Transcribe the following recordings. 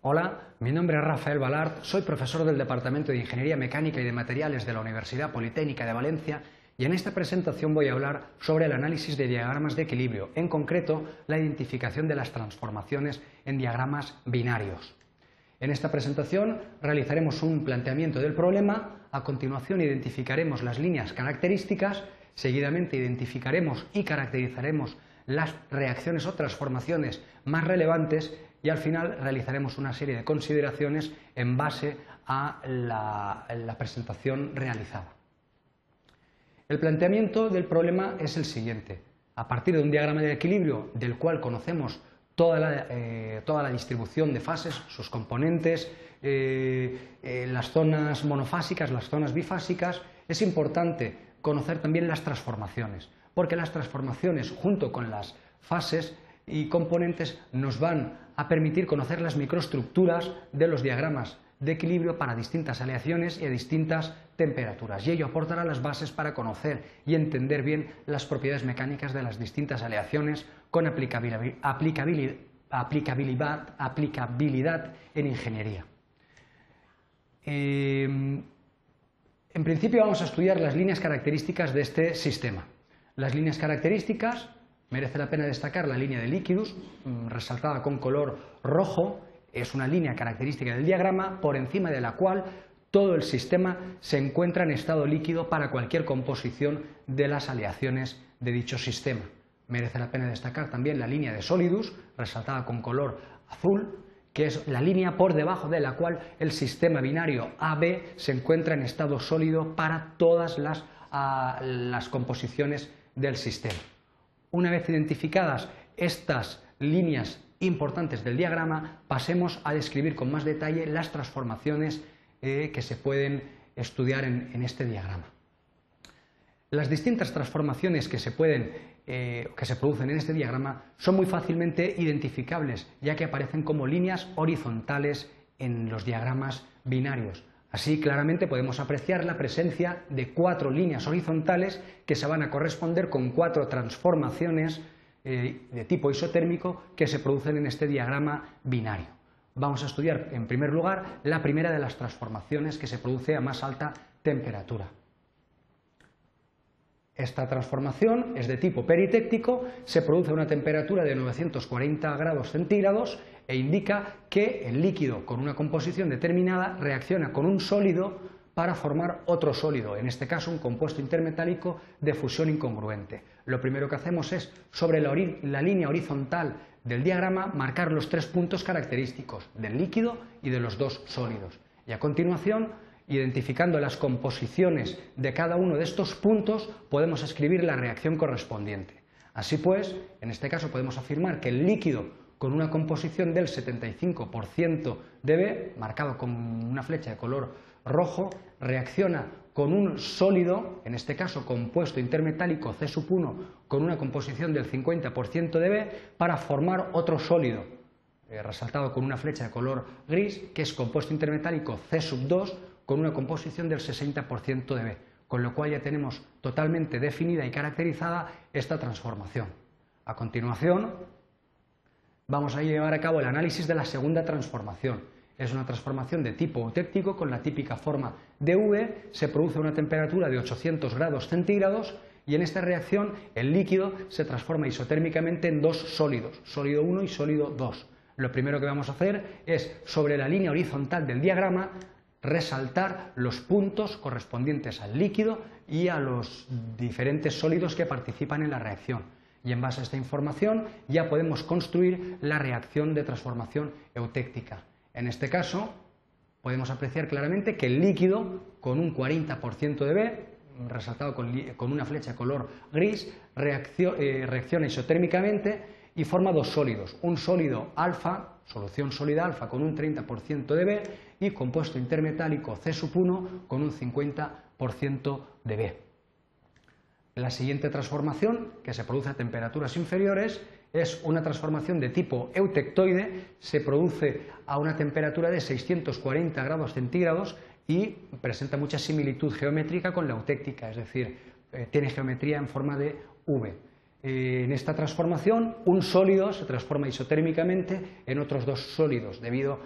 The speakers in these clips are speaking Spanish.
Hola, mi nombre es Rafael Balart, soy profesor del Departamento de Ingeniería Mecánica y de Materiales de la Universidad Politécnica de Valencia y en esta presentación voy a hablar sobre el análisis de diagramas de equilibrio, en concreto la identificación de las transformaciones en diagramas binarios. En esta presentación realizaremos un planteamiento del problema, a continuación identificaremos las líneas características, seguidamente identificaremos y caracterizaremos las reacciones o transformaciones más relevantes y al final realizaremos una serie de consideraciones en base a la, presentación realizada. El planteamiento del problema es el siguiente. A partir de un diagrama de equilibrio del cual conocemos toda la, eh, distribución de fases, sus componentes, eh, eh, las zonas monofásicas, las zonas bifásicas, es importante conocer también las transformaciones, porque las transformaciones junto con las fases y componentes nos van a permitir conocer las microestructuras de los diagramas de equilibrio para distintas aleaciones y a distintas temperaturas. Y ello aportará las bases para conocer y entender bien las propiedades mecánicas de las distintas aleaciones con aplicabilidad, aplicabilidad, en ingeniería. Eh, en principio vamos a estudiar las líneas características de este sistema. Las líneas características Merece la pena destacar la línea de líquidos, mm, resaltada con color rojo, es una línea característica del diagrama por encima de la cual todo el sistema se encuentra en estado líquido para cualquier composición de las aleaciones de dicho sistema. Merece la pena destacar también la línea de sólidos, resaltada con color azul, que es la línea por debajo de la cual el sistema binario AB se encuentra en estado sólido para todas las, ah, las composiciones del sistema. Una vez identificadas estas líneas importantes del diagrama, pasemos a describir con más detalle las transformaciones eh, que se pueden estudiar en, este diagrama. Las distintas transformaciones que se, pueden, eh, que se producen en este diagrama son muy fácilmente identificables, ya que aparecen como líneas horizontales en los diagramas binarios. Así claramente podemos apreciar la presencia de cuatro líneas horizontales que se van a corresponder con cuatro transformaciones eh, de tipo isotérmico que se producen en este diagrama binario. Vamos a estudiar en primer lugar la primera de las transformaciones que se produce a más alta temperatura. Esta transformación es de tipo peritéctico, se produce a una temperatura de 940 grados centígrados e indica que el líquido con una composición determinada reacciona con un sólido para formar otro sólido, en este caso un compuesto intermetálico de fusión incongruente. Lo primero que hacemos es, sobre la, la línea horizontal del diagrama, marcar los tres puntos característicos del líquido y de los dos sólidos. Y a continuación, identificando las composiciones de cada uno de estos puntos, podemos escribir la reacción correspondiente. Así pues, en este caso podemos afirmar que el líquido con una composición del 75% de B, marcado con una flecha de color rojo, reacciona con un sólido, en este caso compuesto intermetálico C1 con una composición del 50% de B, para formar otro sólido, eh, resaltado con una flecha de color gris, que es compuesto intermetálico C2 con una composición del 60% de B, con lo cual ya tenemos totalmente definida y caracterizada esta transformación. A continuación, vamos a llevar a cabo el análisis de la segunda transformación. Es una transformación de tipo eutéptico con la típica forma de V, se produce una temperatura de 800 grados centígrados y en esta reacción el líquido se transforma isotérmicamente en dos sólidos, sólido 1 y sólido 2. Lo primero que vamos a hacer es, sobre la línea horizontal del diagrama, resaltar los puntos correspondientes al líquido y a los diferentes sólidos que participan en la reacción y en base a esta información ya podemos construir la reacción de transformación eutéctica. En este caso, podemos apreciar claramente que el líquido con un 40% de B, resaltado con, una flecha color gris, eh, reacciona isotérmicamente y forma dos sólidos. Un sólido alfa, solución sólida alfa con un 30% de B y compuesto intermetálico C1 con un 50% de B. La siguiente transformación, que se produce a temperaturas inferiores, es una transformación de tipo eutectoide, se produce a una temperatura de 640 grados centígrados y presenta mucha similitud geométrica con la eutéctica, es decir, eh, tiene geometría en forma de V. eh, en esta transformación, un sólido se transforma isotérmicamente en otros dos sólidos, debido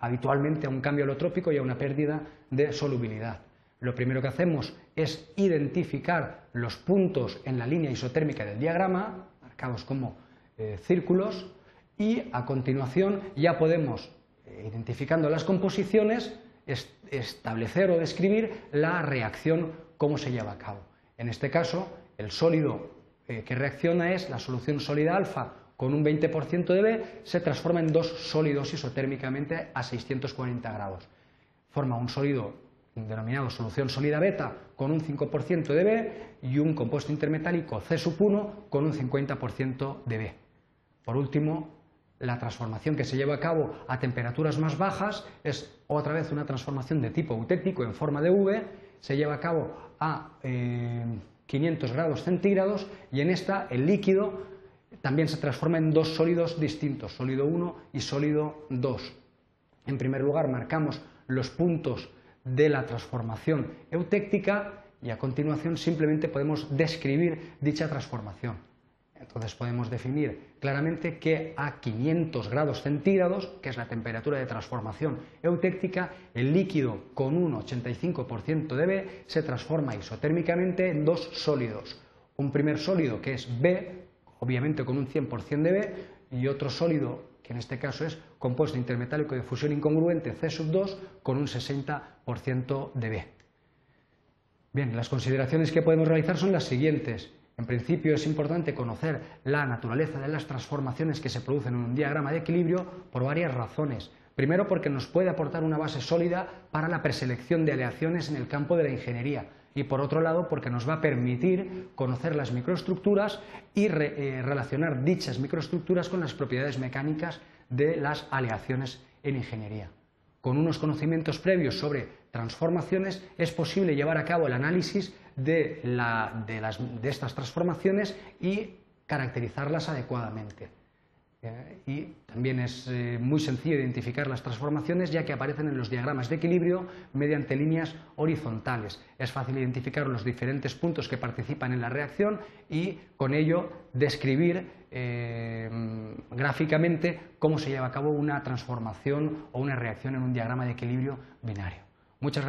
habitualmente a un cambio alotrópico y a una pérdida de solubilidad. Lo primero que hacemos es identificar los puntos en la línea isotérmica del diagrama, marcados como eh, círculos, y a continuación ya podemos, eh, identificando las composiciones, establecer o describir la reacción, cómo se lleva a cabo. En este caso, el sólido eh, que reacciona es la solución sólida alfa con un 20% de B, se transforma en dos sólidos isotérmicamente a 640 grados. Forma un sólido denominado solución sólida beta con un 5% de B y un compuesto intermetálico C 1 con un 50% de B. Por último, la transformación que se lleva a cabo a temperaturas más bajas es otra vez una transformación de tipo eutéctico en forma de V, se lleva a cabo a 500 eh, grados centígrados y en esta el líquido también se transforma en dos sólidos distintos, sólido 1 y sólido 2. En primer lugar marcamos los puntos de la transformación eutéctica y a continuación simplemente podemos describir dicha transformación. Entonces podemos definir claramente que a 500 grados centígrados, que es la temperatura de transformación eutéctica, el líquido con un 85% de B se transforma isotérmicamente en dos sólidos. Un primer sólido que es B, obviamente con un 100% de B, y otro sólido que en este caso es compuesto intermetálico de fusión incongruente C2 con un 60% de B. Bien, las consideraciones que podemos realizar son las siguientes. En principio es importante conocer la naturaleza de las transformaciones que se producen en un diagrama de equilibrio por varias razones. Primero porque nos puede aportar una base sólida para la preselección de aleaciones en el campo de la ingeniería y por otro lado porque nos va a permitir conocer las microestructuras y eh, relacionar dichas microestructuras con las propiedades mecánicas de las aleaciones en ingeniería. Con unos conocimientos previos sobre transformaciones es posible llevar a cabo el análisis de, de estas transformaciones y caracterizarlas adecuadamente. Y también es eh, muy sencillo identificar las transformaciones ya que aparecen en los diagramas de equilibrio mediante líneas horizontales. Es fácil identificar los diferentes puntos que participan en la reacción y con ello describir eh, gráficamente cómo se lleva a cabo una transformación o una reacción en un diagrama de equilibrio binario. Muchas